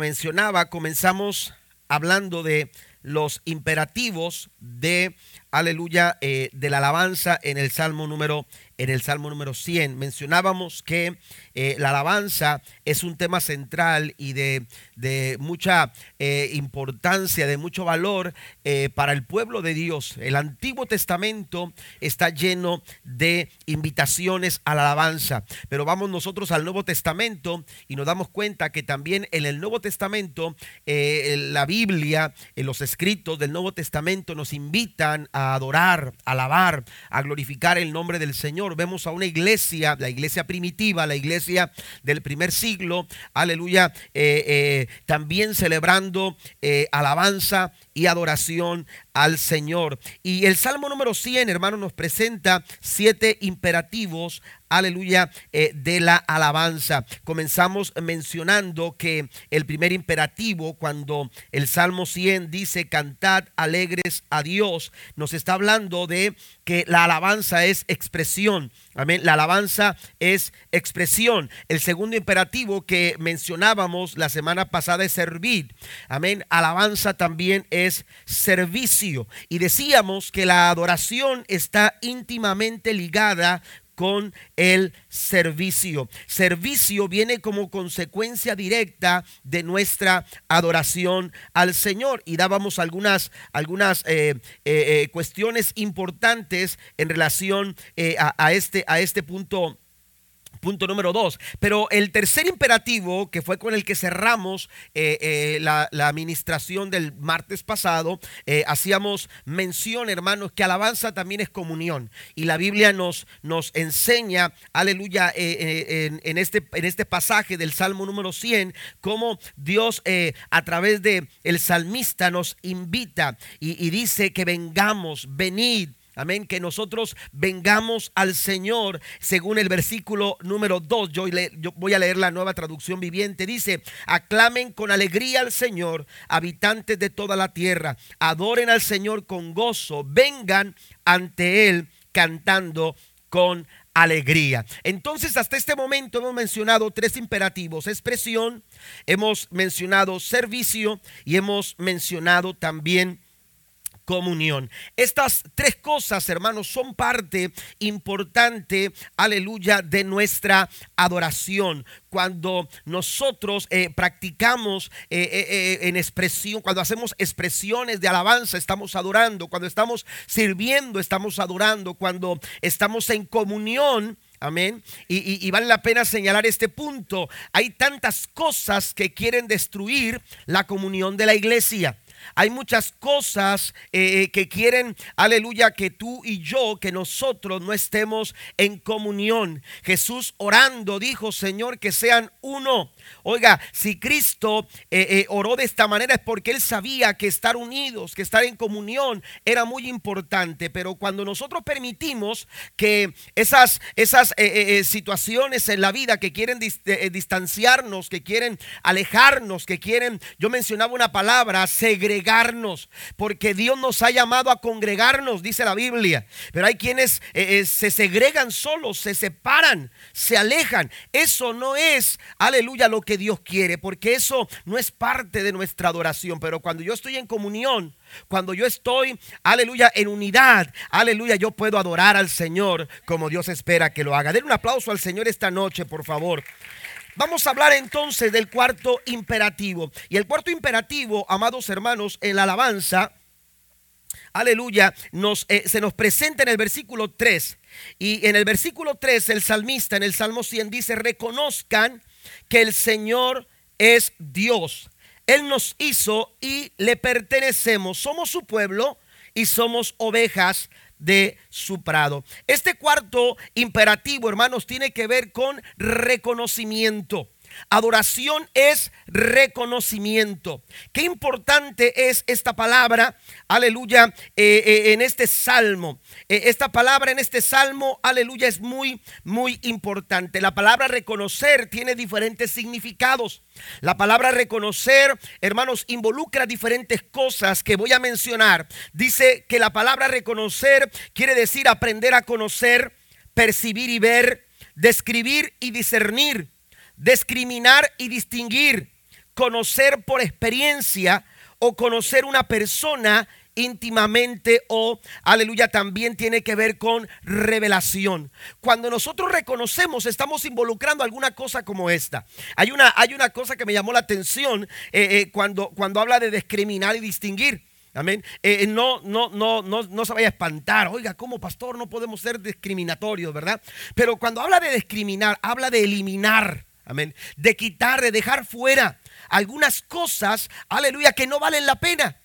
mencionaba, comenzamos hablando de los imperativos de aleluya, eh, de la alabanza en el Salmo número en el Salmo número 100. Mencionábamos que eh, la alabanza es un tema central y de, mucha eh, importancia, de mucho valor para el pueblo de Dios. El Antiguo Testamento está lleno de invitaciones a la alabanza, pero vamos nosotros al Nuevo Testamento y nos damos cuenta que también en el Nuevo Testamento, la Biblia, en los escritos del Nuevo Testamento nos invitan a adorar, alabar, a glorificar el nombre del Señor. Vemos a una iglesia, la iglesia primitiva, la iglesia del primer siglo, aleluya, eh, eh, también celebrando eh, alabanza y adoración al Señor. Y el Salmo número 100, hermano, nos presenta siete imperativos aleluya, eh, de la alabanza. Comenzamos mencionando que el primer imperativo, cuando el Salmo 100 dice, cantad alegres a Dios, nos está hablando de que la alabanza es expresión. Amén. La alabanza es expresión. El segundo imperativo que mencionábamos la semana pasada es servir. Amén. Alabanza también es servicio. Y decíamos que la adoración está íntimamente ligada con el servicio. Servicio viene como consecuencia directa de nuestra adoración al Señor. Y dábamos algunas, algunas eh, eh, eh, cuestiones importantes en relación a, este, a este punto Punto número dos. Pero el tercer imperativo, que fue con el que cerramos eh, eh, la, administración del martes pasado, eh, hacíamos mención, hermanos, que alabanza también es comunión. Y la Biblia nos, nos enseña, aleluya, en, este, en este pasaje del Salmo número 100, cómo Dios a través de el salmista nos invita y, y dice que vengamos, venid Amén, que nosotros vengamos al Señor según el versículo número 2. Yo, yo, voy a leer la nueva traducción viviente. Dice, aclamen con alegría al Señor, habitantes de toda la tierra. Adoren al Señor con gozo. Vengan ante Él cantando con alegría. Entonces, hasta este momento hemos mencionado tres imperativos, expresión, hemos mencionado servicio y hemos mencionado también comunión. Estas tres cosas, hermanos, son parte importante, aleluya, de nuestra adoración. Cuando nosotros eh, practicamos eh, eh, en expresión, cuando hacemos expresiones de alabanza, estamos adorando. Cuando estamos sirviendo, estamos adorando. Cuando estamos en comunión, Amén. Y, y, vale la pena señalar este punto. Hay tantas cosas que quieren destruir la comunión de la iglesia. Hay muchas cosas eh, eh, que quieren, aleluya, que tú y yo, que nosotros no estemos en comunión. Jesús orando dijo, Señor, que sean uno. Oiga, si Cristo eh, oró de esta manera es porque Él sabía que estar unidos, que estar en comunión era muy importante. Pero cuando nosotros permitimos que esas, esas situaciones en la vida que quieren distanciarnos, que quieren alejarnos, que quieren, yo mencionaba una palabra, segregar porque Dios nos ha llamado a congregarnos, dice la Biblia. Pero hay quienes eh, eh, se segregan solos, se separan, se alejan. Eso no es, aleluya, lo que Dios quiere, porque eso no es parte de nuestra adoración. Pero cuando yo estoy en comunión, cuando yo estoy, aleluya, en unidad, aleluya, yo puedo adorar al Señor como Dios espera que lo haga. Den un aplauso al Señor esta noche, por favor. Vamos a hablar entonces del cuarto imperativo. Y el cuarto imperativo, amados hermanos, en la alabanza, aleluya, eh, se nos presenta en el versículo 3. Y en el versículo 3, el salmista en el Salmo 100 dice, reconozcan que el Señor es Dios. Él nos hizo y le pertenecemos. Somos su pueblo y somos ovejas de su prado. Este cuarto imperativo, hermanos, tiene que ver con reconocimiento. Adoración es reconocimiento. Qué importante es esta palabra, aleluya, eh, eh, en este salmo. Eh, esta palabra en este salmo, aleluya, es muy, muy importante. La palabra reconocer tiene diferentes significados. La palabra reconocer, hermanos, involucra diferentes cosas que voy a mencionar. Dice que la palabra reconocer quiere decir aprender a conocer, percibir y ver, describir y discernir discriminar y distinguir, conocer por experiencia o conocer una persona íntimamente o, aleluya, también tiene que ver con revelación. Cuando nosotros reconocemos, estamos involucrando alguna cosa como esta. Hay una, hay una cosa que me llamó la atención eh, eh, cuando, cuando habla de discriminar y distinguir. Amén. Eh, no, no, no, no, no se vaya a espantar. Oiga, como pastor no podemos ser discriminatorios, ¿verdad? Pero cuando habla de discriminar, habla de eliminar. Amén. De quitar, de dejar fuera algunas cosas, aleluya, que no valen la pena.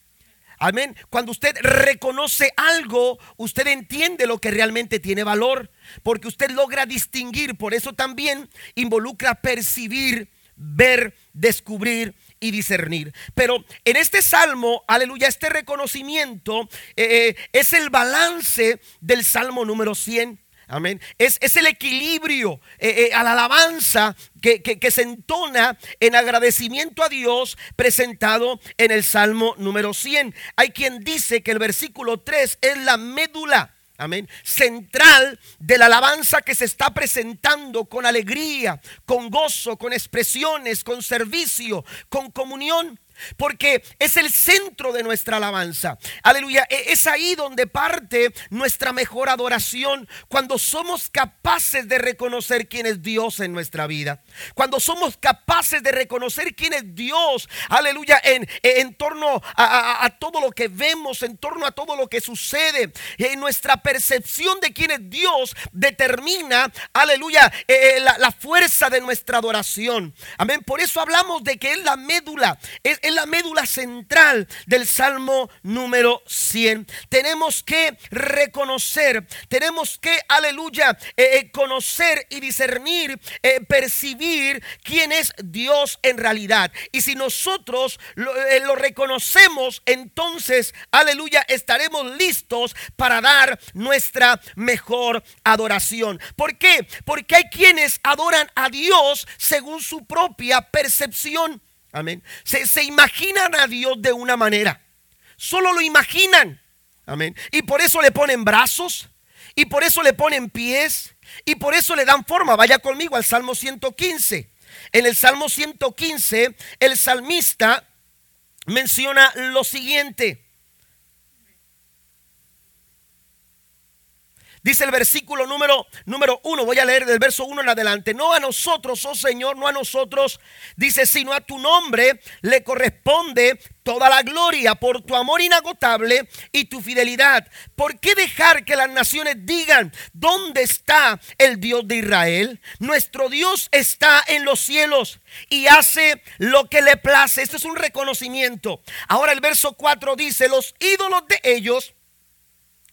Amén. Cuando usted reconoce algo, usted entiende lo que realmente tiene valor, porque usted logra distinguir, por eso también involucra percibir, ver, descubrir y discernir. Pero en este salmo, aleluya, este reconocimiento eh, eh, es el balance del salmo número 100. Amén. Es, el equilibrio eh, a la alabanza que, que, se entona en agradecimiento a Dios presentado en el Salmo número 100. Hay quien dice que el versículo 3 es la médula amén, central de la alabanza que se está presentando con alegría, con gozo, con expresiones, con servicio, con comunión. Porque es el centro de nuestra alabanza. Aleluya. E, es ahí donde parte nuestra mejor adoración. Cuando somos capaces de reconocer quién es Dios en nuestra vida. Cuando somos capaces de reconocer quién es Dios. Aleluya. En, en torno a, todo lo que vemos. En torno a todo lo que sucede. En nuestra percepción de quién es Dios determina. Aleluya. Eh, eh, la, fuerza de nuestra adoración. Amén. Por eso hablamos de que es la médula. Es, es la médula central del Salmo número 100. Tenemos que reconocer, tenemos que, aleluya, eh, eh, conocer y discernir, eh, percibir quién es Dios en realidad. Y si nosotros lo, lo reconocemos, entonces, aleluya, estaremos listos para dar nuestra mejor adoración. ¿Por qué? Porque hay quienes adoran a Dios según su propia percepción. Amén. Se, imaginan a Dios de una manera. Solo lo imaginan. Amén. Y por eso le ponen brazos. Y por eso le ponen pies. Y por eso le dan forma. Vaya conmigo al Salmo 115. En el Salmo 115, el salmista menciona lo siguiente. Dice el versículo número, número uno, voy a leer del verso uno en adelante. No a nosotros, oh Señor, no a nosotros, dice, sino a tu nombre le corresponde toda la gloria por tu amor inagotable y tu fidelidad. ¿Por qué dejar que las naciones digan, ¿dónde está el Dios de Israel? Nuestro Dios está en los cielos y hace lo que le place. Esto es un reconocimiento. Ahora el verso 4 dice, los ídolos de ellos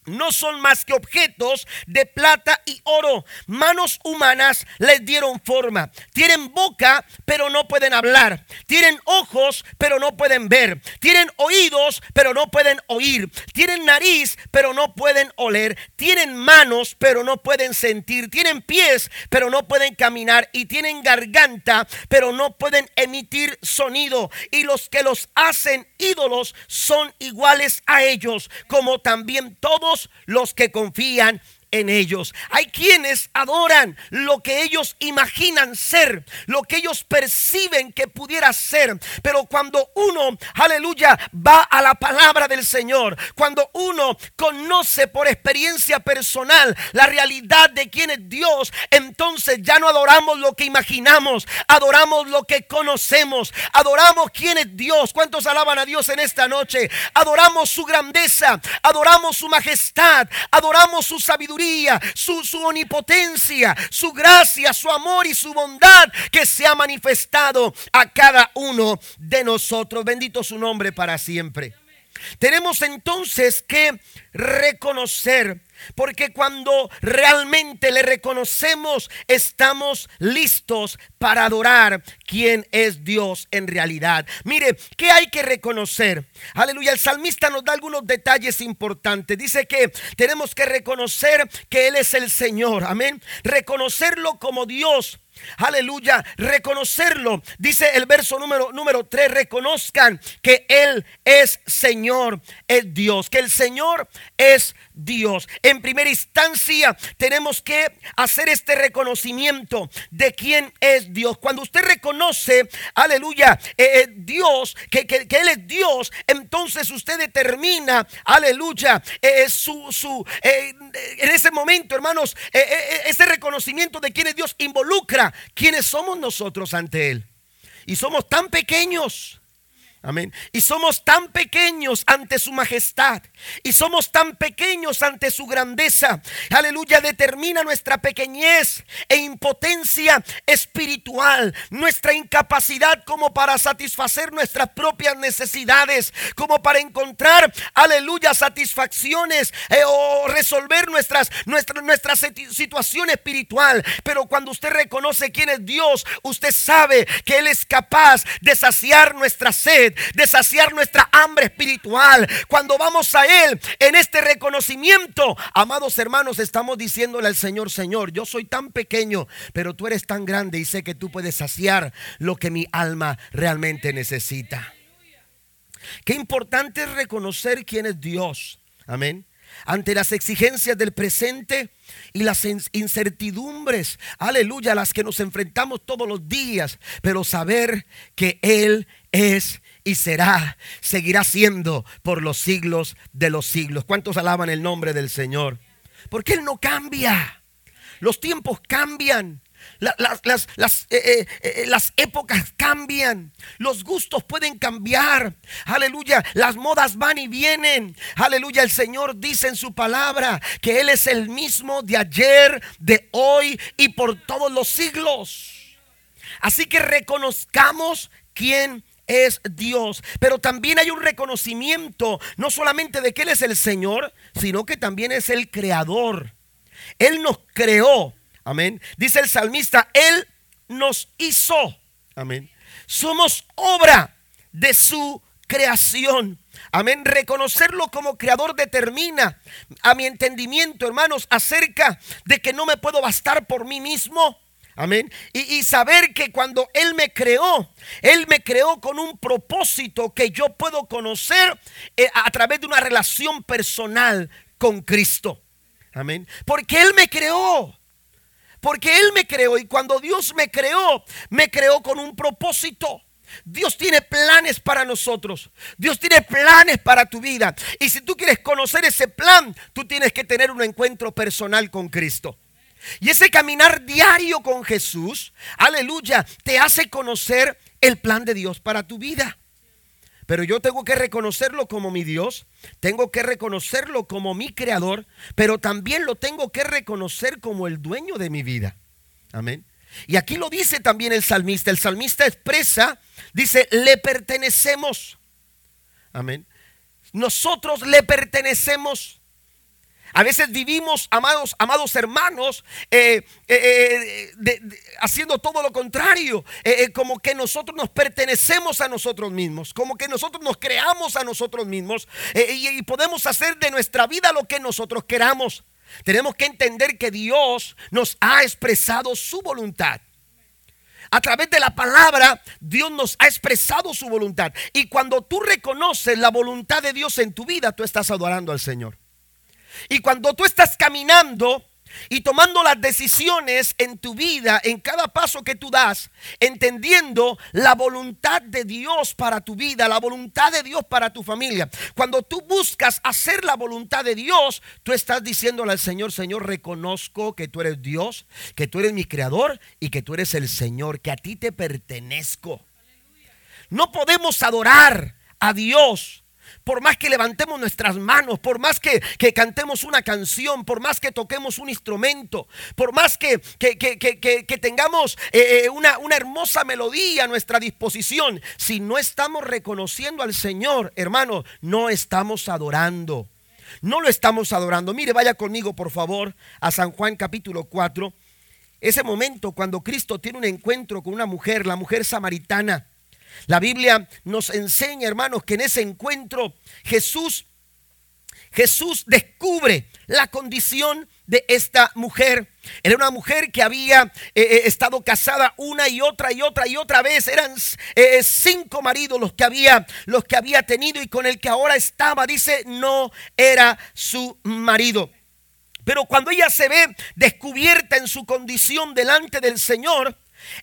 no son más que objetos de plata y oro. Manos humanas les dieron forma. Tienen boca, pero no pueden hablar. Tienen ojos, pero no pueden ver. Tienen oídos, pero no pueden oír. Tienen nariz, pero no pueden oler. Tienen manos, pero no pueden sentir. Tienen pies, pero no pueden caminar. Y tienen garganta, pero no pueden emitir sonido. Y los que los hacen ídolos son iguales a ellos, como también todos los que confían en ellos. Hay quienes adoran lo que ellos imaginan ser, lo que ellos perciben que pudiera ser. Pero cuando uno, aleluya, va a la palabra del Señor, cuando uno conoce por experiencia personal la realidad de quién es Dios, entonces ya no adoramos lo que imaginamos, adoramos lo que conocemos, adoramos quién es Dios. ¿Cuántos alaban a Dios en esta noche? Adoramos su grandeza, adoramos su majestad, adoramos su sabiduría su, su omnipotencia, su gracia, su amor y su bondad que se ha manifestado a cada uno de nosotros. Bendito su nombre para siempre. Tenemos entonces que reconocer porque cuando realmente le reconocemos, estamos listos para adorar quién es Dios en realidad. Mire, ¿qué hay que reconocer? Aleluya, el salmista nos da algunos detalles importantes. Dice que tenemos que reconocer que Él es el Señor. Amén. Reconocerlo como Dios Aleluya, reconocerlo. Dice el verso número, número 3, reconozcan que Él es Señor, es Dios, que el Señor es Dios. en primera instancia tenemos que hacer este reconocimiento de quién es Dios. Cuando usted reconoce, aleluya, eh, eh, Dios, que, Él es Dios, entonces usted determina, aleluya, eh, su, su en ese momento, hermanos, ese reconocimiento de quién es Dios involucra quiénes somos nosotros ante Él. Y somos tan pequeños Amén. Y somos tan pequeños ante su majestad. Y somos tan pequeños ante su grandeza. Aleluya. Determina nuestra pequeñez e impotencia espiritual. Nuestra incapacidad como para satisfacer nuestras propias necesidades. Como para encontrar, aleluya, satisfacciones eh, o resolver nuestras, nuestra, nuestra situación espiritual. Pero cuando usted reconoce quién es Dios, usted sabe que Él es capaz de saciar nuestra sed de saciar nuestra hambre espiritual. Cuando vamos a Él en este reconocimiento, amados hermanos, estamos diciéndole al Señor, Señor, yo soy tan pequeño, pero tú eres tan grande y sé que tú puedes saciar lo que mi alma realmente necesita. Qué importante es reconocer quién es Dios. Amén ante las exigencias del presente y las incertidumbres, aleluya, a las que nos enfrentamos todos los días, pero saber que Él es y será, seguirá siendo por los siglos de los siglos. ¿Cuántos alaban el nombre del Señor? Porque Él no cambia. Los tiempos cambian. las, eh, eh, eh, las, épocas cambian, los gustos pueden cambiar, aleluya, las modas van y vienen, aleluya, el Señor dice en su palabra que Él es el mismo de ayer, de hoy y por todos los siglos. Así que reconozcamos quién es Dios. Pero también hay un reconocimiento, no solamente de que Él es el Señor, sino que también es el Creador. Él nos creó. Amén. Dice el salmista, Él nos hizo. Amén. Somos obra de su creación. Amén. Reconocerlo como creador determina a mi entendimiento, hermanos, acerca de que no me puedo bastar por mí mismo. Amén. Y, saber que cuando Él me creó, Él me creó con un propósito que yo puedo conocer eh, a través de una relación personal con Cristo. Amén. Porque Él me creó. Porque Él me creó. Y cuando Dios me creó, me creó con un propósito. Dios tiene planes para nosotros. Dios tiene planes para tu vida. Y si tú quieres conocer ese plan, tú tienes que tener un encuentro personal con Cristo. Y ese caminar diario con Jesús, aleluya, te hace conocer el plan de Dios para tu vida. Pero yo tengo que reconocerlo como mi Dios, tengo que reconocerlo como mi creador, pero también lo tengo que reconocer como el dueño de mi vida. Amén. Y aquí lo dice también el salmista. El salmista expresa, dice, le pertenecemos. Amén. Nosotros le pertenecemos. A veces vivimos, amados, amados hermanos, eh, eh, eh, haciendo todo lo contrario, como que nosotros nos pertenecemos a nosotros mismos, como que nosotros nos creamos a nosotros mismos y podemos hacer de nuestra vida lo que nosotros queramos. Tenemos que entender que Dios nos ha expresado su voluntad. A través de la palabra, Dios nos ha expresado su voluntad. Y cuando tú reconoces la voluntad de Dios en tu vida, tú estás adorando al Señor. Y cuando tú estás caminando y tomando las decisiones en tu vida, en cada paso que tú das, entendiendo la voluntad de Dios para tu vida, la voluntad de Dios para tu familia. Cuando tú buscas hacer la voluntad de Dios, tú estás diciéndole al Señor, Señor, reconozco que tú eres Dios, que tú eres mi creador y que tú eres el Señor, que a ti te pertenezco. No podemos adorar a Dios por más que levantemos nuestras manos, por más que, cantemos una canción, por más que toquemos un instrumento, por más que, que tengamos eh, eh, una, una hermosa melodía a nuestra disposición, si no estamos reconociendo al Señor, hermano, no estamos adorando. No lo estamos adorando. Mire, vaya conmigo, por favor, a San Juan capítulo 4. Ese momento cuando Cristo tiene un encuentro con una mujer, la mujer samaritana. La Biblia nos enseña, hermanos, que en ese encuentro Jesús Jesús descubre la condición de esta mujer. Era una mujer que había eh, eh, estado casada una y otra y otra y otra vez. Eran eh, cinco maridos los que había los que había tenido y con el que ahora estaba dice no era su marido. Pero cuando ella se ve descubierta en su condición delante del Señor,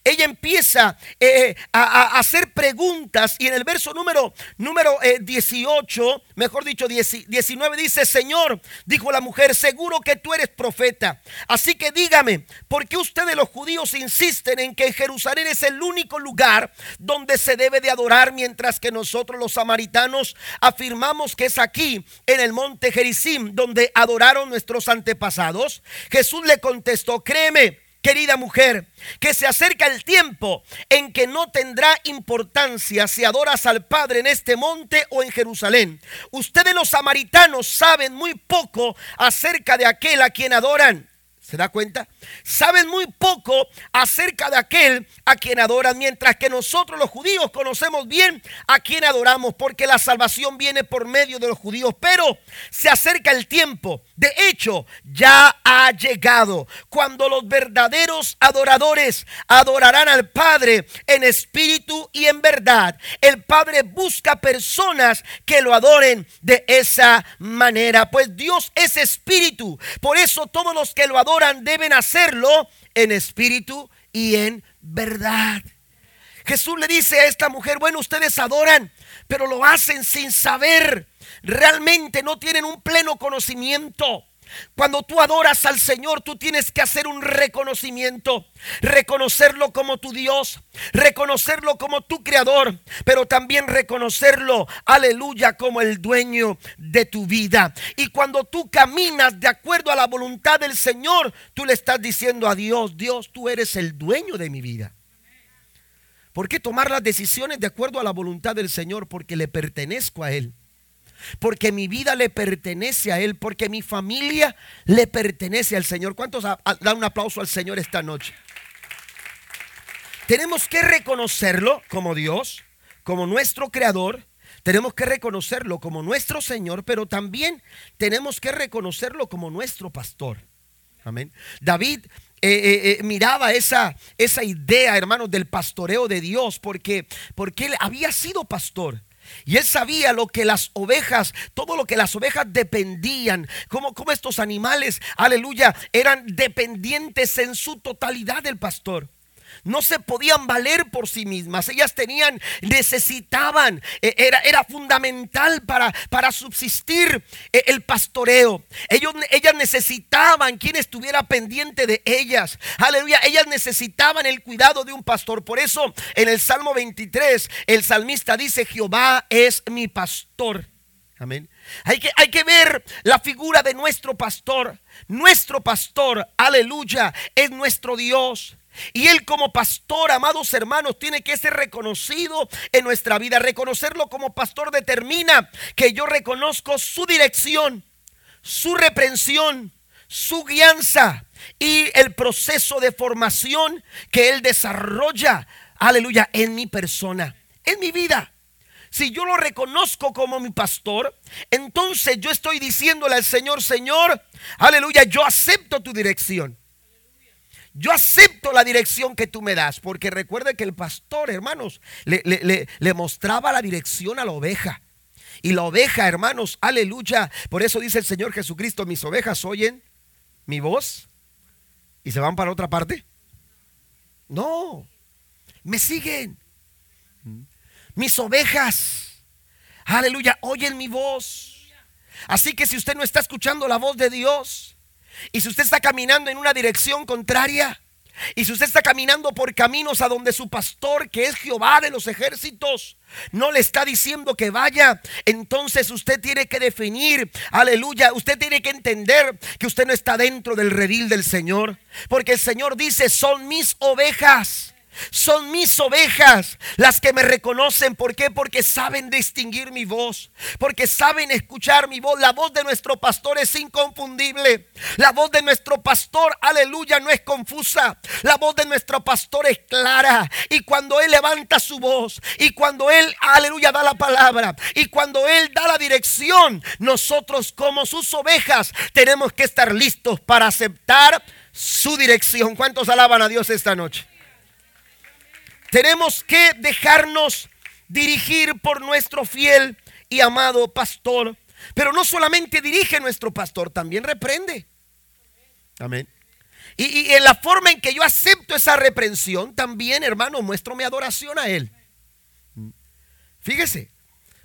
ella empieza eh, a, hacer preguntas y en el verso número, número 18, eh, mejor dicho 19, dice, Señor, dijo la mujer, seguro que tú eres profeta. Así que dígame, ¿por qué ustedes los judíos insisten en que Jerusalén es el único lugar donde se debe de adorar, mientras que nosotros los samaritanos afirmamos que es aquí, en el monte Gerizim, donde adoraron nuestros antepasados? Jesús le contestó, créeme querida mujer, que se acerca el tiempo en que no tendrá importancia si adoras al Padre en este monte o en Jerusalén. Ustedes los samaritanos saben muy poco acerca de aquel a quien adoran. ¿Se da cuenta? Saben muy poco acerca de aquel a quien adoran, mientras que nosotros los judíos conocemos bien a quien adoramos, porque la salvación viene por medio de los judíos. Pero se acerca el tiempo, de hecho, ya ha llegado, cuando los verdaderos adoradores adorarán al Padre en espíritu y en verdad. El Padre busca personas que lo adoren de esa manera, pues Dios es espíritu. Por eso todos los que lo adoran, deben hacerlo en espíritu y en verdad. Jesús le dice a esta mujer, bueno, ustedes adoran, pero lo hacen sin saber. Realmente no tienen un pleno conocimiento. Cuando tú adoras al Señor, tú tienes que hacer un reconocimiento, reconocerlo como tu Dios, reconocerlo como tu creador, pero también reconocerlo, aleluya, como el dueño de tu vida. Y cuando tú caminas de acuerdo a la voluntad del Señor, tú le estás diciendo a Dios, Dios, tú eres el dueño de mi vida. ¿Por qué tomar las decisiones de acuerdo a la voluntad del Señor? Porque le pertenezco a Él porque mi vida le pertenece a Él, porque mi familia le pertenece al Señor. ¿Cuántos dan un aplauso al Señor esta noche? Tenemos que reconocerlo como Dios, como nuestro Creador. Tenemos que reconocerlo como nuestro Señor, pero también tenemos que reconocerlo como nuestro pastor. Amén. David eh, eh, eh, miraba esa, esa idea, hermanos, del pastoreo de Dios, porque, porque él había sido pastor. Y él sabía lo que las ovejas, todo lo que las ovejas dependían, como, como estos animales, aleluya, eran dependientes en su totalidad del pastor no se podían valer por sí mismas. Ellas tenían, necesitaban, e, era, era fundamental para, para subsistir e, el pastoreo. Ellas necesitaban quien estuviera pendiente de ellas. Aleluya, ellas necesitaban el cuidado de un pastor. Por eso en el Salmo 23 el salmista dice, Jehová es mi pastor. Amén. Hay que, hay que ver la figura de nuestro pastor. Nuestro pastor, aleluya, es nuestro Dios. Y Él como pastor, amados hermanos, tiene que ser reconocido en nuestra vida. Reconocerlo como pastor determina que yo reconozco su dirección, su reprensión, su guianza y el proceso de formación que Él desarrolla, aleluya, en mi persona, en mi vida. Si yo lo reconozco como mi pastor, entonces yo estoy diciéndole al Señor, Señor, aleluya, yo acepto tu dirección. Yo acepto la dirección que tú me das, porque recuerde que el pastor, hermanos, le, mostraba la dirección a la oveja. Y la oveja, hermanos, aleluya. Por eso dice el Señor Jesucristo, mis ovejas oyen mi voz y se van para otra parte. No, me siguen. Mis ovejas, aleluya, oyen mi voz. Así que si usted no está escuchando la voz de Dios, y si usted está caminando en una dirección contraria, y si usted está caminando por caminos a donde su pastor, que es Jehová de los ejércitos, no le está diciendo que vaya, entonces usted tiene que definir, aleluya, usted tiene que entender que usted no está dentro del redil del Señor, porque el Señor dice, son mis ovejas. Son mis ovejas las que me reconocen. ¿Por qué? Porque saben distinguir mi voz. Porque saben escuchar mi voz. La voz de nuestro pastor es inconfundible. La voz de nuestro pastor, aleluya, no es confusa. La voz de nuestro pastor es clara. Y cuando Él levanta su voz. Y cuando Él, aleluya, da la palabra. Y cuando Él da la dirección. Nosotros como sus ovejas tenemos que estar listos para aceptar su dirección. ¿Cuántos alaban a Dios esta noche? Tenemos que dejarnos dirigir por nuestro fiel y amado pastor. Pero no solamente dirige nuestro pastor, también reprende. Amén. Y, en la forma en que yo acepto esa reprensión, también, hermano, muestro mi adoración a Él. Fíjese,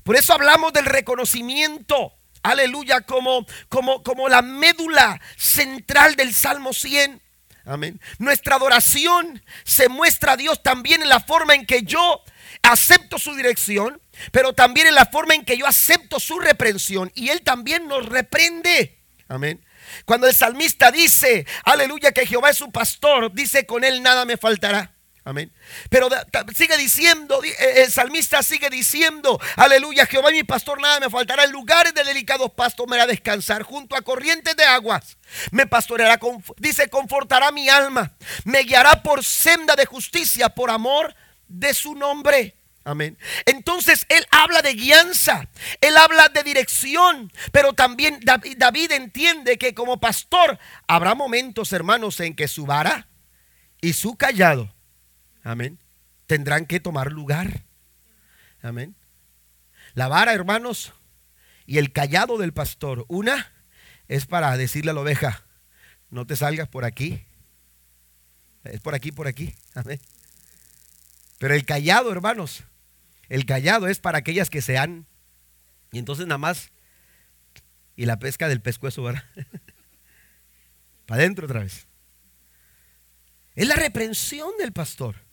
por eso hablamos del reconocimiento, aleluya, como, como, como la médula central del Salmo 100. Amén. Nuestra adoración se muestra a Dios también en la forma en que yo acepto su dirección, pero también en la forma en que yo acepto su reprensión y Él también nos reprende. Amén. Cuando el salmista dice, aleluya, que Jehová es su pastor, dice, con Él nada me faltará. Amén. Pero sigue diciendo, eh, el salmista sigue diciendo, aleluya, Jehová mi pastor, nada me faltará. En lugares de delicados pastos me hará descansar, junto a corrientes de aguas. Me pastoreará, dice, confortará mi alma. Me guiará por senda de justicia, por amor de su nombre. Amén. Entonces él habla de guianza, él habla de dirección, pero también David entiende que como pastor habrá momentos, hermanos, en que su vara y su callado, amén, tendrán que tomar lugar. Amén. La vara, hermanos, y el callado del pastor, una es para decirle a la oveja, no te salgas por aquí, es por aquí, por aquí. Amén. Pero el callado, hermanos, el callado es para aquellas que se han. Y entonces nada más. Y la pesca del pescuezo, ¿verdad? para adentro otra vez. Es la reprensión del pastor.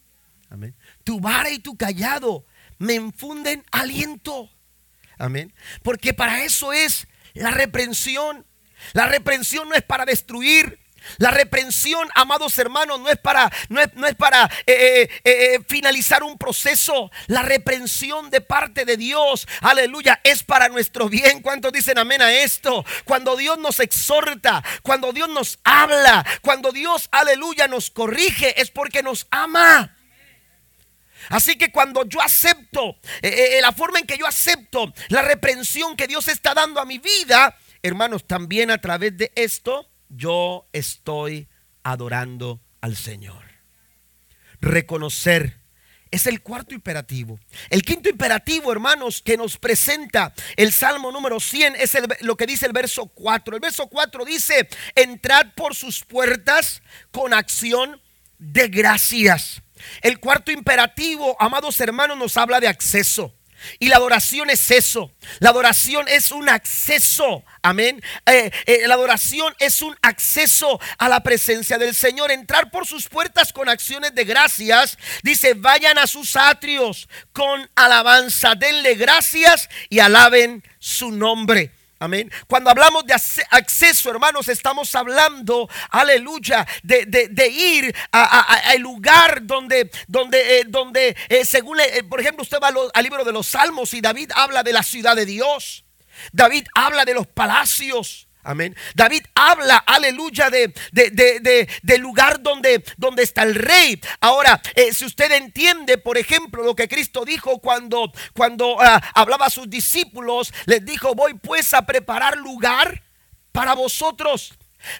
Amén. Tu vara y tu callado me infunden aliento. Amén. Porque para eso es la reprensión. La reprensión no es para destruir, la reprensión, amados hermanos, no es para, no es, para eh, eh, eh, finalizar un proceso. La reprensión de parte de Dios, aleluya, es para nuestro bien. ¿Cuántos dicen amén a esto? Cuando Dios nos exhorta, cuando Dios nos habla, cuando Dios, aleluya, nos corrige, es porque nos ama. Así que cuando yo acepto, la forma en que yo acepto la reprensión que Dios está dando a mi vida, hermanos, también a través de esto, yo estoy adorando al Señor. Reconocer es el cuarto imperativo. El quinto imperativo, hermanos, que nos presenta el Salmo número 100 es lo que dice el verso 4. El verso 4 dice, entrad por sus puertas con acción de gracias. El cuarto imperativo, amados hermanos, nos habla de acceso. Y la adoración es eso. La adoración es un acceso. Amén. Eh, eh, la adoración es un acceso a la presencia del Señor. Entrar por sus puertas con acciones de gracias. Dice, vayan a sus atrios con alabanza. Denle gracias y alaben su nombre. Amén. Cuando hablamos de acceso, hermanos, estamos hablando, aleluya, de, ir al lugar donde, donde, eh, donde eh, según, eh, por ejemplo, usted va al libro de los Salmos y David habla de la ciudad de Dios. David habla de los palacios. Amén. David habla, aleluya, de, del lugar donde, donde está el rey. Ahora, eh, si usted entiende, por ejemplo, lo que Cristo dijo cuando, cuando ah, hablaba a sus discípulos, les dijo, voy pues a preparar lugar para vosotros,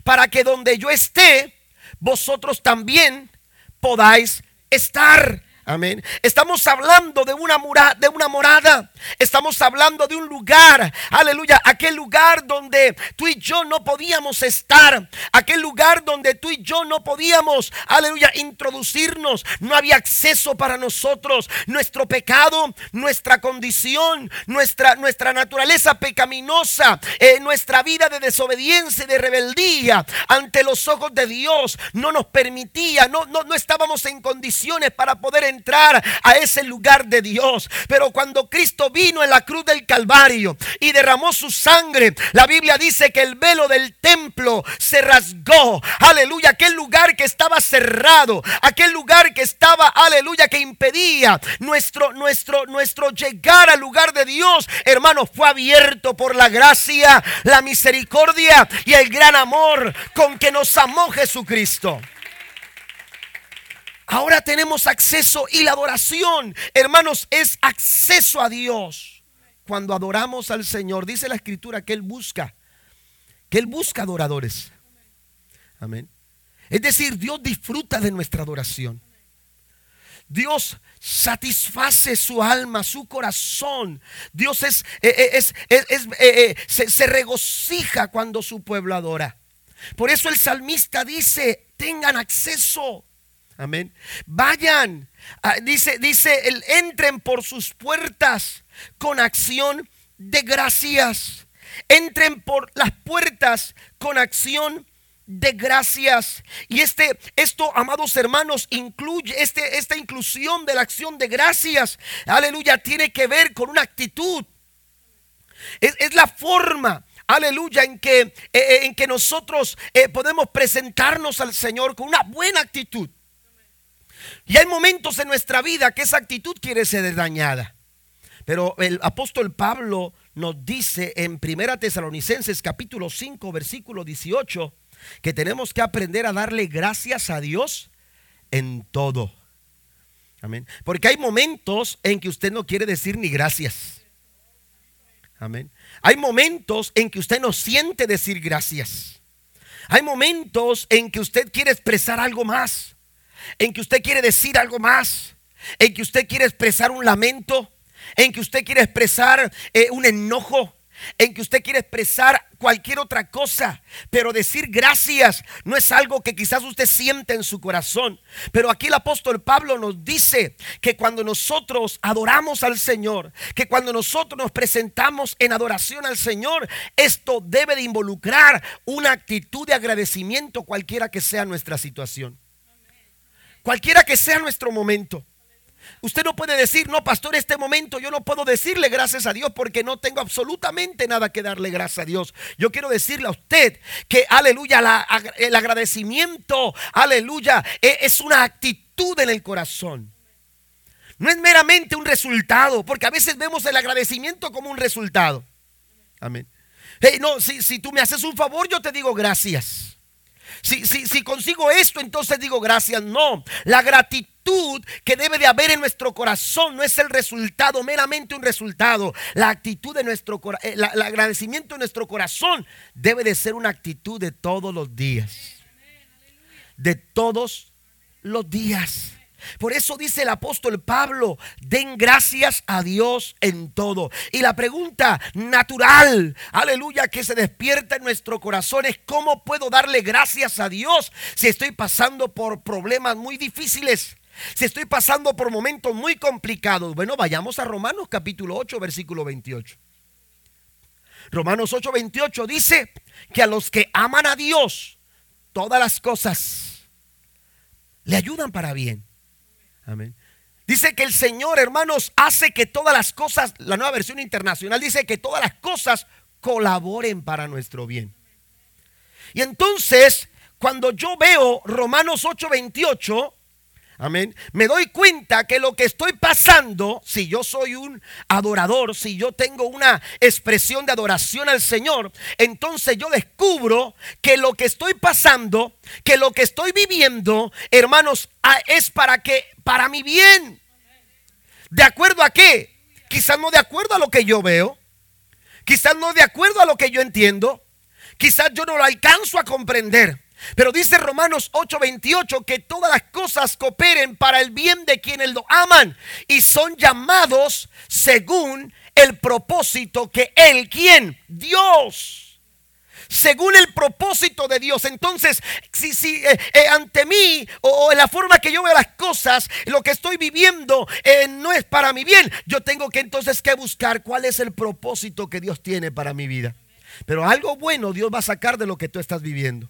para que donde yo esté, vosotros también podáis estar. Amén. Estamos hablando de una, morada, de una morada. Estamos hablando de un lugar. Aleluya. Aquel lugar donde tú y yo no podíamos estar. Aquel lugar donde tú y yo no podíamos, aleluya, introducirnos. No había acceso para nosotros. Nuestro pecado, nuestra condición, nuestra, nuestra naturaleza pecaminosa, eh, nuestra vida de desobediencia y de rebeldía ante los ojos de Dios no nos permitía, no, no, no estábamos en condiciones para poder entrar a ese lugar de Dios. Pero cuando Cristo vino en la cruz del Calvario y derramó su sangre, la Biblia dice que el velo del templo se rasgó. Aleluya, aquel lugar que estaba cerrado, aquel lugar que estaba, aleluya, que impedía nuestro, nuestro, nuestro llegar al lugar de Dios, hermano, fue abierto por la gracia, la misericordia y el gran amor con que nos amó Jesucristo. Ahora tenemos acceso y la adoración, hermanos, es acceso a Dios. Cuando adoramos al Señor, dice la escritura que Él busca, que Él busca adoradores. Amén. Es decir, Dios disfruta de nuestra adoración. Dios satisface su alma, su corazón. Dios es, eh, eh, es, es, eh, se, se regocija cuando su pueblo adora. Por eso el salmista dice, tengan acceso. Amén. Vayan. Ah, dice, dice, el, entren por sus puertas con acción de gracias. Entren por las puertas con acción de gracias. Y este, esto, amados hermanos, incluye, este, esta inclusión de la acción de gracias, aleluya, tiene que ver con una actitud. Es, la forma, aleluya, en que, eh, eh, en que nosotros eh, podemos presentarnos al Señor con una buena actitud. Y hay momentos en nuestra vida que esa actitud quiere ser dañada. Pero el apóstol Pablo nos dice en Primera Tesalonicenses capítulo 5 versículo 18 que tenemos que aprender a darle gracias a Dios en todo. Amén. Porque hay momentos en que usted no quiere decir ni gracias. Amén. Hay momentos en que usted no siente decir gracias. Hay momentos en que usted quiere expresar algo más. En que usted quiere decir algo más. En que usted quiere expresar un lamento. En que usted quiere expresar eh, un enojo en que usted quiere expresar cualquier otra cosa, pero decir gracias no es algo que quizás usted siente en su corazón. Pero aquí el apóstol Pablo nos dice que cuando nosotros adoramos al Señor, que cuando nosotros nos presentamos en adoración al Señor, esto debe de involucrar una actitud de agradecimiento cualquiera que sea nuestra situación. Cualquiera que sea nuestro momento. Usted no puede decir, no, pastor, este momento yo no puedo decirle gracias a Dios porque no tengo absolutamente nada que darle gracias a Dios. Yo quiero decirle a usted que, aleluya, el agradecimiento, aleluya, e, es una actitud en el corazón. No es meramente un resultado, porque a veces vemos el agradecimiento como un resultado. Amén. No, si, si tú me haces un favor, yo te digo gracias. Si, si, si, consigo esto, entonces digo gracias. No, la gratitud que debe de haber en nuestro corazón no es el resultado, meramente un resultado. La actitud de nuestro corazón, eh, el agradecimiento de nuestro corazón debe de ser una actitud de todos los días. De todos los días. Por eso dice el apóstol Pablo, den gracias a Dios en todo. Y la pregunta natural, aleluya, que se despierta en nuestro corazón es, ¿cómo puedo darle gracias a Dios si estoy pasando por problemas muy difíciles? Si estoy pasando por momentos muy complicados. Bueno, vayamos a Romanos capítulo 8, versículo 28. Romanos 8, 28 dice que a los que aman a Dios, todas las cosas le ayudan para bien Dice que el Señor, hermanos, hace que todas las cosas, la nueva versión internacional dice que todas las cosas colaboren para nuestro bien. Y entonces, cuando yo veo Romanos 8:28, Amén. Me doy cuenta que lo que estoy pasando, si yo soy un adorador, si yo tengo una expresión de adoración al Señor, entonces yo descubro que lo que estoy pasando, que lo que estoy viviendo, hermanos, es para que para mi bien. ¿De acuerdo a qué? Quizás no de acuerdo a lo que yo veo, quizás no de acuerdo a lo que yo entiendo, quizás yo no lo alcanzo a comprender. Pero dice Romanos 8:28 que todas las cosas cooperen para el bien de quienes lo aman y son llamados según el propósito que Él, quien, Dios según el propósito de Dios. Entonces, si, si eh, eh, ante mí o, en la forma que yo veo las cosas, lo que estoy viviendo eh, no es para mi bien, yo tengo que entonces que buscar cuál es el propósito que Dios tiene para mi vida. Pero algo bueno Dios va a sacar de lo que tú estás viviendo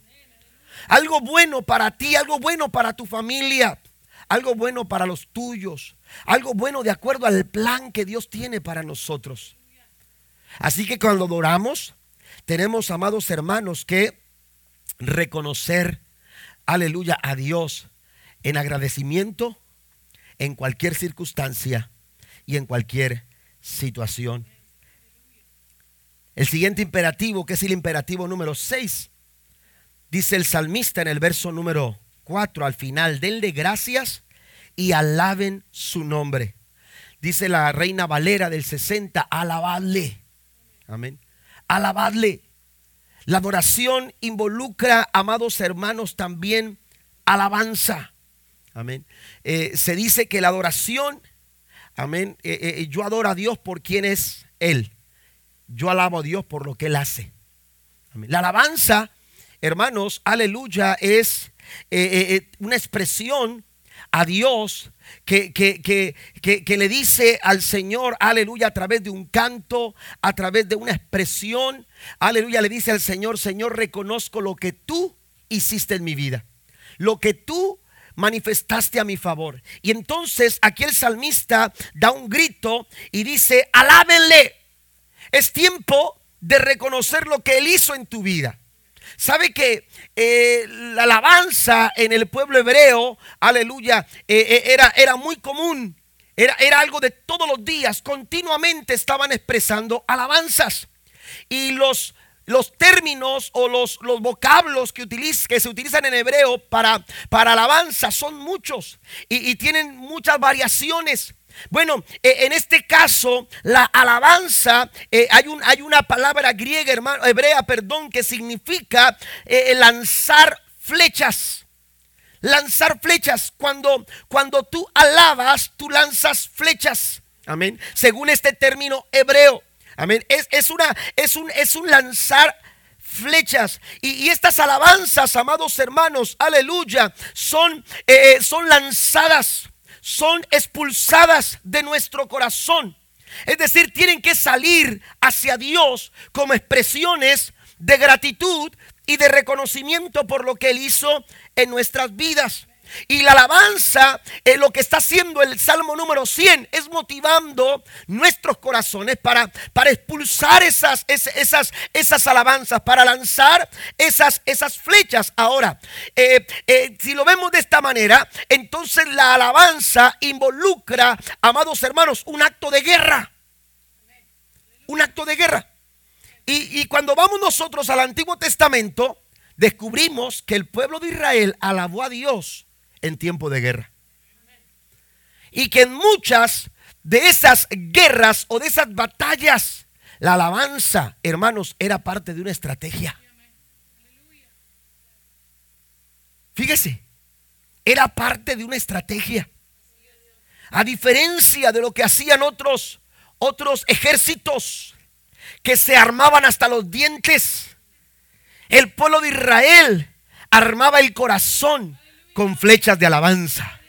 algo bueno para ti, algo bueno para tu familia, algo bueno para los tuyos, algo bueno de acuerdo al plan que Dios tiene para nosotros. Así que cuando adoramos, tenemos, amados hermanos, que reconocer, aleluya, a Dios en agradecimiento en cualquier circunstancia y en cualquier situación. El siguiente imperativo, que es el imperativo número 6, Dice el salmista en el verso número 4 al final, denle gracias y alaben su nombre. Dice la reina Valera del 60, alabadle. Amén. Alabadle. La adoración involucra, amados hermanos, también alabanza. Amén. Eh, se dice que la adoración, amén, eh, eh, yo adoro a Dios por quien es Él. Yo alabo a Dios por lo que Él hace. La alabanza hermanos, aleluya, es eh, eh, eh, una expresión a Dios que, que, que, que, le dice al Señor, aleluya, a través de un canto, a través de una expresión, aleluya, le dice al Señor, Señor, reconozco lo que tú hiciste en mi vida, lo que tú manifestaste a mi favor. Y entonces aquí el salmista da un grito y dice, alábenle, es tiempo de reconocer lo que él hizo en tu vida. Sabe que eh, la alabanza en el pueblo hebreo, aleluya, eh, eh, era, era muy común. Era, era algo de todos los días. Continuamente estaban expresando alabanzas. Y los, los términos o los, los vocablos que, que, se utilizan en hebreo para, para alabanza son muchos y tienen muchas variaciones. Bueno, eh, en este caso, la alabanza, eh, hay, un, hay, una palabra griega, hermano, hebrea, perdón, que significa eh, lanzar flechas. Lanzar flechas. Cuando, cuando tú alabas, tú lanzas flechas. Amén. Según este término hebreo. Amén. Es, es una, es, un, es un lanzar flechas. Y, estas alabanzas, amados hermanos, aleluya, son, son lanzadas son expulsadas de nuestro corazón. Es decir, tienen que salir hacia Dios como expresiones de gratitud y de reconocimiento por lo que Él hizo en nuestras vidas. Y la alabanza, lo que está haciendo el Salmo número 100, es motivando nuestros corazones para, para expulsar esas, esas, esas alabanzas, para lanzar esas, esas flechas. Ahora, eh, eh, si lo vemos de esta manera, entonces la alabanza involucra, amados hermanos, un acto de guerra. Un acto de guerra. Y, y cuando vamos nosotros al Antiguo Testamento, descubrimos que el pueblo de Israel alabó a Dios en tiempo de guerra. Y que en muchas de esas guerras o de esas batallas, la alabanza, hermanos, era parte de una estrategia. Fíjese, era parte de una estrategia. A diferencia de lo que hacían otros otros ejércitos que se armaban hasta los dientes, el pueblo de Israel armaba el corazón con flechas de alabanza.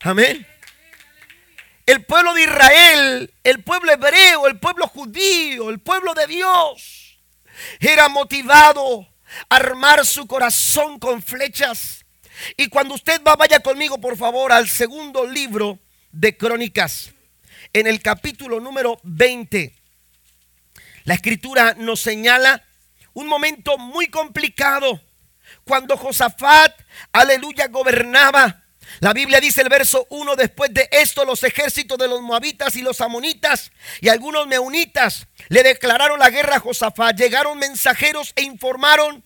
Amén. El pueblo de Israel, el pueblo hebreo, el pueblo judío, el pueblo de Dios, era motivado a armar su corazón con flechas. Y cuando usted va, vaya conmigo por favor al segundo libro de Crónicas, en el capítulo número 20. La escritura nos señala un momento muy complicado cuando Josafat, aleluya, gobernaba. La Biblia dice el verso 1, después de esto los ejércitos de los moabitas y los amonitas y algunos meunitas le declararon la guerra a Josafat. Llegaron mensajeros e informaron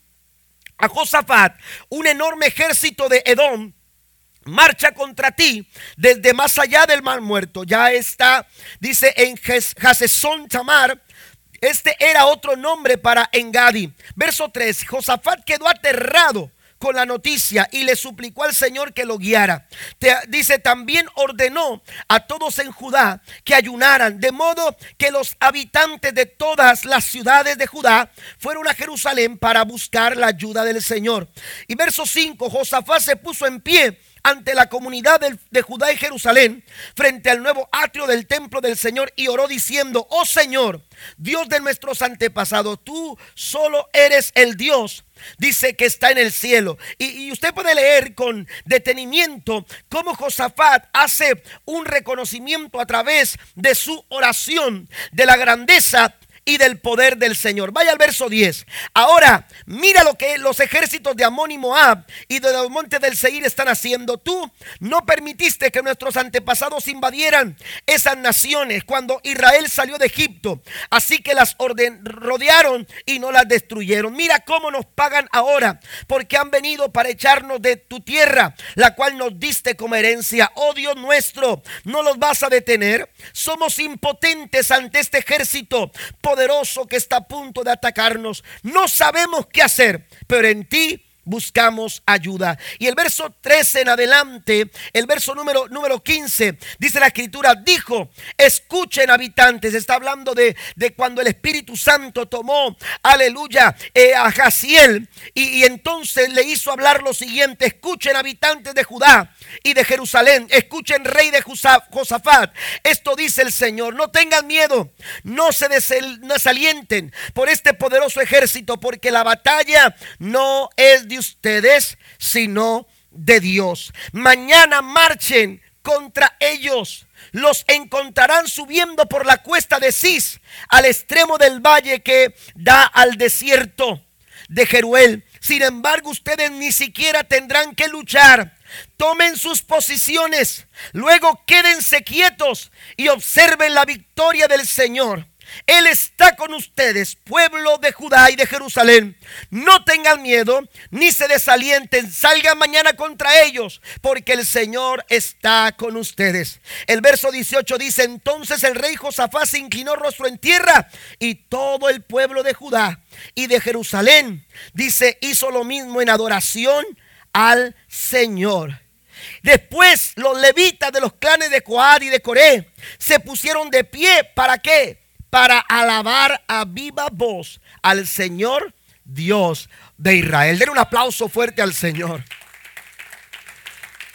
a Josafat, un enorme ejército de Edom marcha contra ti desde más allá del mar muerto. Ya está, dice en Hasesón Tamar, este era otro nombre para Engadi. Verso 3. Josafat quedó aterrado con la noticia y le suplicó al Señor que lo guiara. dice, también ordenó a todos en Judá que ayunaran, de modo que los habitantes de todas las ciudades de Judá fueron a Jerusalén para buscar la ayuda del Señor. Y verso 5, Josafat se puso en pie ante la comunidad de, Judá y Jerusalén, frente al nuevo atrio del templo del Señor, y oró diciendo, oh Señor, Dios de nuestros antepasados, tú solo eres el Dios dice que está en el cielo. Y, y, usted puede leer con detenimiento cómo Josafat hace un reconocimiento a través de su oración de la grandeza y del poder del Señor. Vaya al verso 10. Ahora, mira lo que los ejércitos de Amón y Moab y de los montes del Seir están haciendo. Tú no permitiste que nuestros antepasados invadieran esas naciones cuando Israel salió de Egipto. Así que las rodearon y no las destruyeron. Mira cómo nos pagan ahora, porque han venido para echarnos de tu tierra, la cual nos diste como herencia. Oh Dios nuestro, no los vas a detener. Somos impotentes ante este ejército poderoso que está a punto de atacarnos. No sabemos qué hacer, pero en ti buscamos ayuda. Y el verso 13 en adelante, el verso número, número 15, dice la escritura, dijo, escuchen habitantes, está hablando de, de cuando el Espíritu Santo tomó, aleluya, eh, a Jaciel y, y entonces le hizo hablar lo siguiente, escuchen habitantes de Judá y de Jerusalén, escuchen rey de Josafat, esto dice el Señor, no tengan miedo, no se desalienten por este poderoso ejército, porque la batalla no es de ustedes, sino de Dios. Mañana marchen contra ellos. Los encontrarán subiendo por la cuesta de Cis, al extremo del valle que da al desierto de Jeruel. Sin embargo, ustedes ni siquiera tendrán que luchar. Tomen sus posiciones, luego quédense quietos y observen la victoria del Señor. Él está con ustedes, pueblo de Judá y de Jerusalén. No tengan miedo, ni se desalienten, salgan mañana contra ellos, porque el Señor está con ustedes. El verso 18 dice, entonces el rey Josafá se inclinó rostro en tierra y todo el pueblo de Judá y de Jerusalén, dice, hizo lo mismo en adoración al Señor. Después los levitas de los clanes de Coad y de Coré se pusieron de pie. ¿Para qué? Para alabar a viva voz al Señor Dios de Israel. Den un aplauso fuerte al Señor.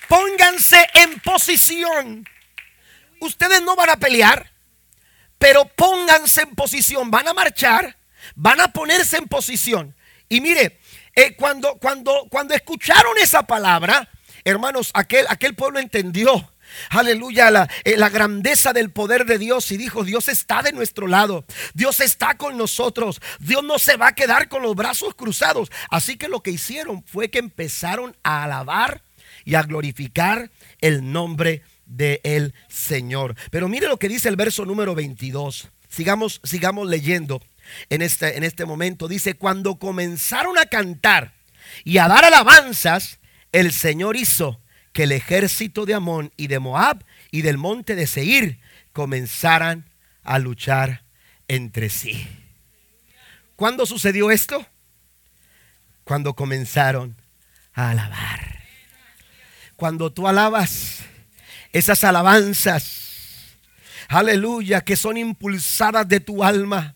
Pónganse en posición. Ustedes no van a pelear, pero pónganse en posición. Van a marchar, van a ponerse en posición. Y mire, eh, cuando, cuando, cuando escucharon esa palabra, hermanos, aquel, aquel pueblo entendió Aleluya, eh, la, grandeza del poder de Dios. Y dijo, Dios está de nuestro lado. Dios está con nosotros. Dios no se va a quedar con los brazos cruzados. Así que lo que hicieron fue que empezaron a alabar y a glorificar el nombre del Señor. Pero mire lo que dice el verso número 22. Sigamos, sigamos leyendo en este, en este momento. Dice, cuando comenzaron a cantar y a dar alabanzas, el Señor hizo que el ejército de Amón y de Moab y del monte de Seir comenzaran a luchar entre sí. ¿Cuándo sucedió esto? Cuando comenzaron a alabar. Cuando tú alabas esas alabanzas, aleluya, que son impulsadas de tu alma,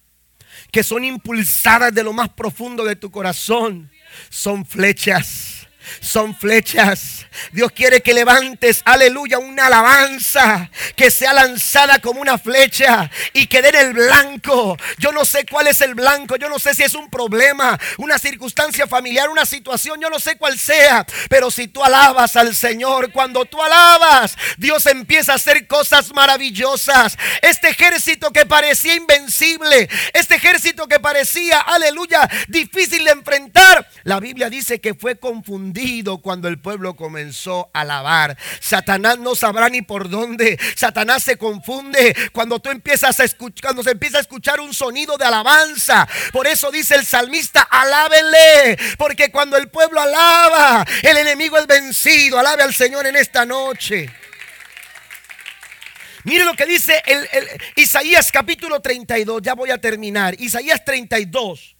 que son impulsadas de lo más profundo de tu corazón, son flechas son flechas. Dios quiere que levantes, aleluya, una alabanza que sea lanzada como una flecha y que den el blanco. Yo no sé cuál es el blanco, yo no sé si es un problema, una circunstancia familiar, una situación, yo no sé cuál sea, pero si tú alabas al Señor, cuando tú alabas, Dios empieza a hacer cosas maravillosas. Este ejército que parecía invencible, este ejército que parecía, aleluya, difícil de enfrentar, la Biblia dice que fue confundido cuando el pueblo comenzó a alabar. Satanás no sabrá ni por dónde. Satanás se confunde cuando tú empiezas a escuchar, cuando se empieza a escuchar un sonido de alabanza. Por eso dice el salmista, alábenle, porque cuando el pueblo alaba, el enemigo es vencido. Alabe al Señor en esta noche. Mire lo que dice el, Isaías capítulo 32. Ya voy a terminar. Isaías 32.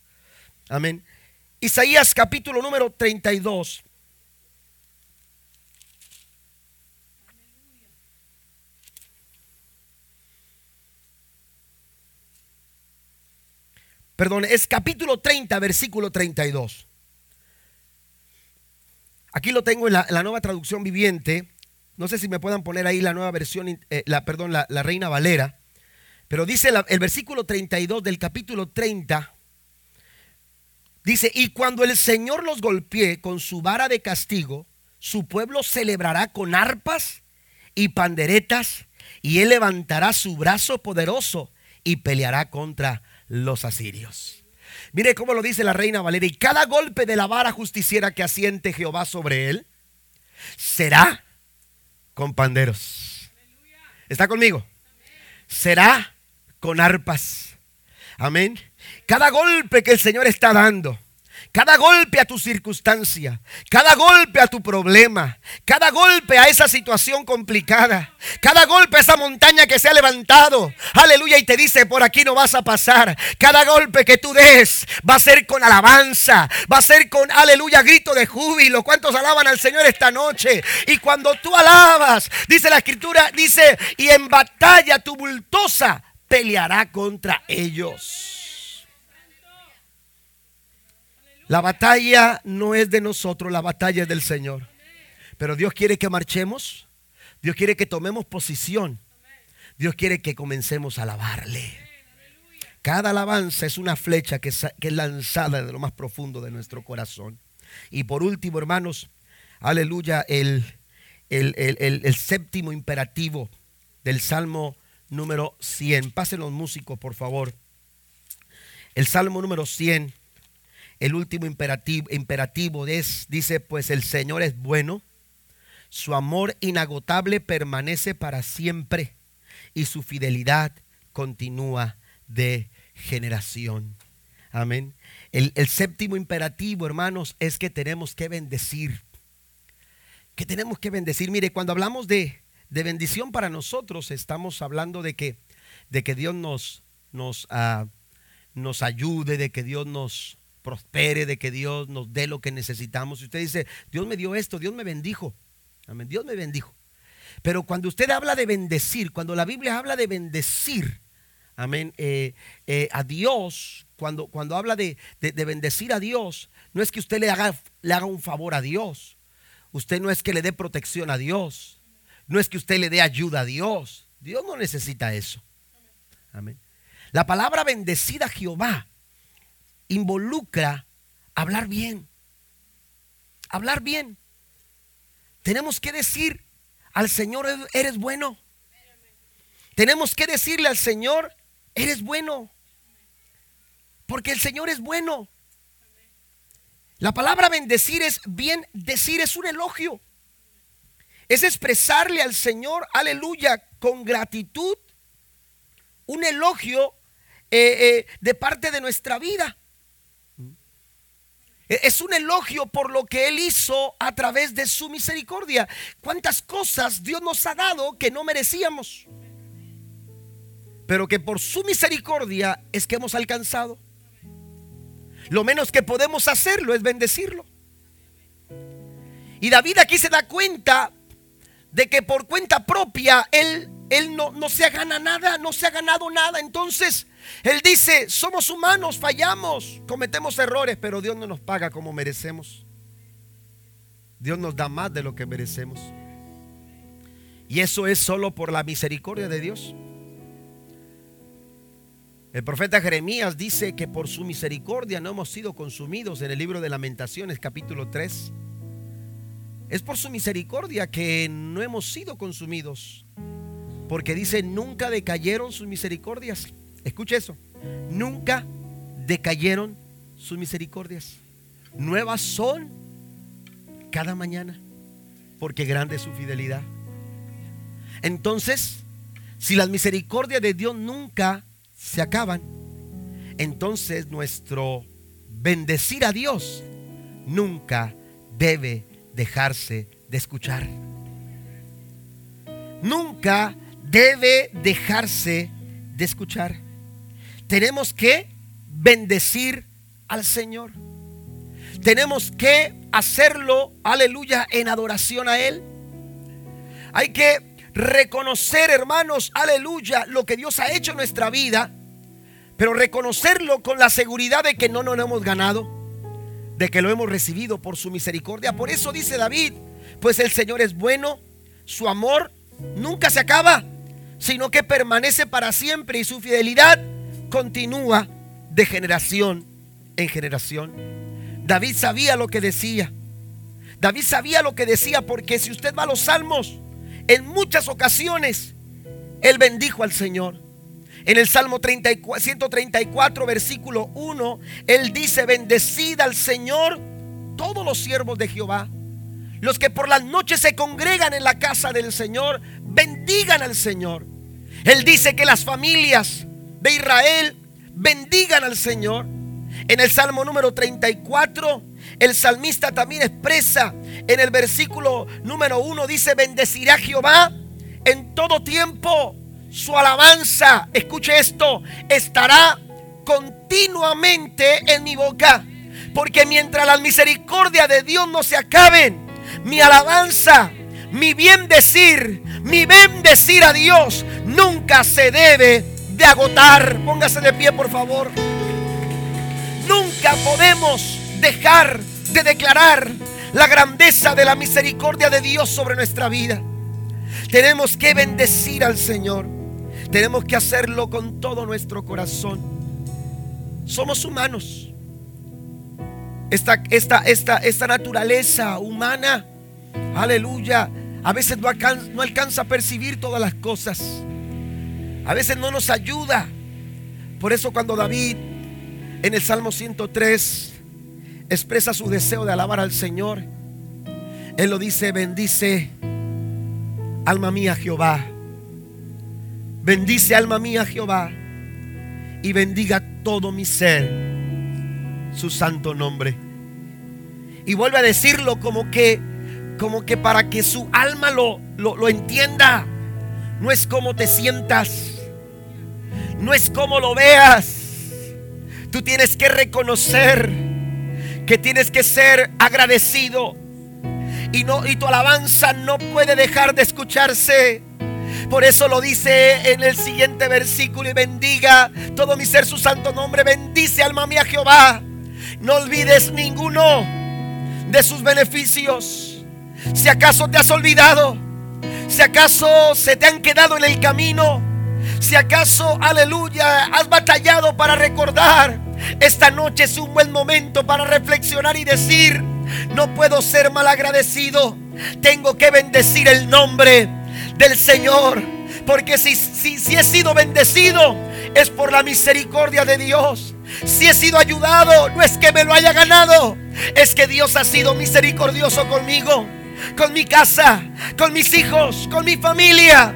Amén. Isaías capítulo número 32. Perdón, es capítulo 30, versículo 32. Aquí lo tengo en la, nueva traducción viviente. No sé si me puedan poner ahí la nueva versión, eh, la, perdón, la, Reina Valera. Pero dice el versículo 32 del capítulo 30 Dice, y cuando el Señor los golpee con su vara de castigo, su pueblo celebrará con arpas y panderetas, y él levantará su brazo poderoso y peleará contra los asirios. Mire cómo lo dice la reina Valeria, y cada golpe de la vara justiciera que asiente Jehová sobre él será con panderos. ¿Está conmigo? Será con arpas. Amén cada golpe que el Señor está dando, Cada golpe a tu circunstancia, cada golpe a tu problema, cada golpe a esa situación complicada, cada golpe a esa montaña que se ha levantado, aleluya, y te dice, por aquí no vas a pasar. Cada golpe que tú des va a ser con alabanza, va a ser con, aleluya, grito de júbilo. ¿Cuántos alaban al Señor esta noche? Y cuando tú alabas, dice la escritura, dice, y en batalla tumultuosa peleará contra ellos. La batalla no es de nosotros, la batalla es del Señor. Pero Dios quiere que marchemos. Dios quiere que tomemos posición. Dios quiere que comencemos a alabarle. Cada alabanza es una flecha que, es lanzada de lo más profundo de nuestro corazón. Y por último, hermanos, aleluya, el, el, el séptimo imperativo del Salmo número 100. Pasen los músicos, por favor. El Salmo número 100 el último imperativo, imperativo es, dice, pues el Señor es bueno, su amor inagotable permanece para siempre y su fidelidad continúa de generación. Amén. El, el, séptimo imperativo, hermanos, es que tenemos que bendecir. Que tenemos que bendecir. Mire, cuando hablamos de, de bendición para nosotros, estamos hablando de que, de que Dios nos, nos, uh, nos ayude, de que Dios nos, prospere, de que Dios nos dé lo que necesitamos. Si usted dice, Dios me dio esto, Dios me bendijo. Amén, Dios me bendijo. Pero cuando usted habla de bendecir, cuando la Biblia habla de bendecir, amén, eh, eh, a Dios, cuando, cuando habla de, bendecir a Dios, no es que usted le haga, le haga un favor a Dios. Usted no es que le dé protección a Dios. No es que usted le dé ayuda a Dios. Dios no necesita eso. Amén. La palabra bendecida a Jehová involucra hablar bien. Hablar bien. Tenemos que decir al Señor, eres bueno. Tenemos que decirle al Señor, eres bueno. Porque el Señor es bueno. La palabra bendecir es bien decir, es un elogio. Es expresarle al Señor, aleluya, con gratitud, un elogio eh, eh, de parte de nuestra vida. Es un elogio por lo que Él hizo a través de su misericordia. ¿Cuántas cosas Dios nos ha dado que no merecíamos? Pero que por su misericordia es que hemos alcanzado. Lo menos que podemos hacerlo es bendecirlo. Y David aquí se da cuenta de que por cuenta propia Él, él no, no se gana nada, no se ha ganado nada. Entonces él dice, somos humanos, fallamos, cometemos errores, pero Dios no nos paga como merecemos. Dios nos da más de lo que merecemos. Y eso es solo por la misericordia de Dios. El profeta Jeremías dice que por su misericordia no hemos sido consumidos en el libro de lamentaciones capítulo 3. Es por su misericordia que no hemos sido consumidos. Porque dice, nunca decayeron sus misericordias. Escuche eso. Nunca decayeron sus misericordias. Nuevas son cada mañana, porque grande es su fidelidad. Entonces, si las misericordias de Dios nunca se acaban, entonces nuestro bendecir a Dios nunca debe dejarse de escuchar. Nunca debe dejarse de escuchar tenemos que bendecir al Señor. Tenemos que hacerlo, aleluya, en adoración a Él. Hay que reconocer, hermanos, aleluya, lo que Dios ha hecho en nuestra vida, pero reconocerlo con la seguridad de que no nos lo hemos ganado, de que lo hemos recibido por su misericordia. Por eso dice David, pues el Señor es bueno, su amor nunca se acaba, sino que permanece para siempre y su fidelidad continúa de generación en generación. David sabía lo que decía. David sabía lo que decía porque si usted va a los salmos, en muchas ocasiones, él bendijo al Señor. En el Salmo 134, versículo 1, él dice, bendecida al Señor todos los siervos de Jehová. Los que por las noches se congregan en la casa del Señor, bendigan al Señor. Él dice que las familias de Israel bendigan al Señor. En el Salmo número 34, el salmista también expresa en el versículo número 1, dice, bendecirá Jehová en todo tiempo. Su alabanza, escuche esto, estará continuamente en mi boca. Porque mientras la misericordia de Dios no se acaben, mi alabanza, mi bien decir, mi bendecir a Dios nunca se debe de agotar. Póngase de pie, por favor. Nunca podemos dejar de declarar la grandeza de la misericordia de Dios sobre nuestra vida. Tenemos que bendecir al Señor. Tenemos que hacerlo con todo nuestro corazón. Somos humanos. Esta, esta, esta, esta naturaleza humana, aleluya, a veces no alcanza, a percibir todas las cosas. A veces no nos ayuda. Por eso cuando David en el Salmo 103 expresa su deseo de alabar al Señor, Él lo dice, bendice alma mía Jehová. Bendice alma mía Jehová y bendiga todo mi ser su santo nombre. Y vuelve a decirlo como que como que para que su alma lo, lo, lo entienda. No es como te sientas. No es como lo veas. Tú tienes que reconocer que tienes que ser agradecido. Y, no, y tu alabanza no puede dejar de escucharse. Por eso lo dice en el siguiente versículo y bendiga todo mi ser su santo nombre. Bendice alma mía Jehová. No olvides ninguno de sus beneficios. Si acaso te has olvidado, si acaso se te han quedado en el camino, si acaso, aleluya, has batallado para recordar, esta noche es un buen momento para reflexionar y decir, no puedo ser mal agradecido, tengo que bendecir el nombre del Señor, porque si, si, si he sido bendecido es por la misericordia de Dios. Si he sido ayudado, no es que me lo haya ganado, es que Dios ha sido misericordioso conmigo con mi casa, con mis hijos, con mi familia.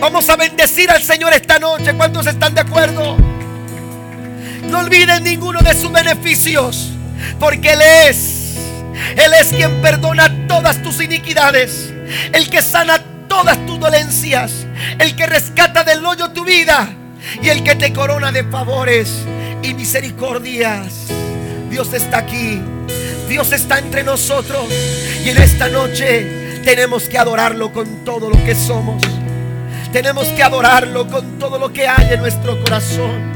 Vamos a bendecir al Señor esta noche. ¿Cuántos están de acuerdo? No olviden ninguno de sus beneficios, porque Él es, Él es quien perdona todas tus iniquidades, el que sana todas tus dolencias, el que rescata del hoyo tu vida y el que te corona de favores y misericordias. Dios está aquí. Dios está entre nosotros. Y en esta noche tenemos que adorarlo con todo lo que somos. Tenemos que adorarlo con todo lo que hay en nuestro corazón.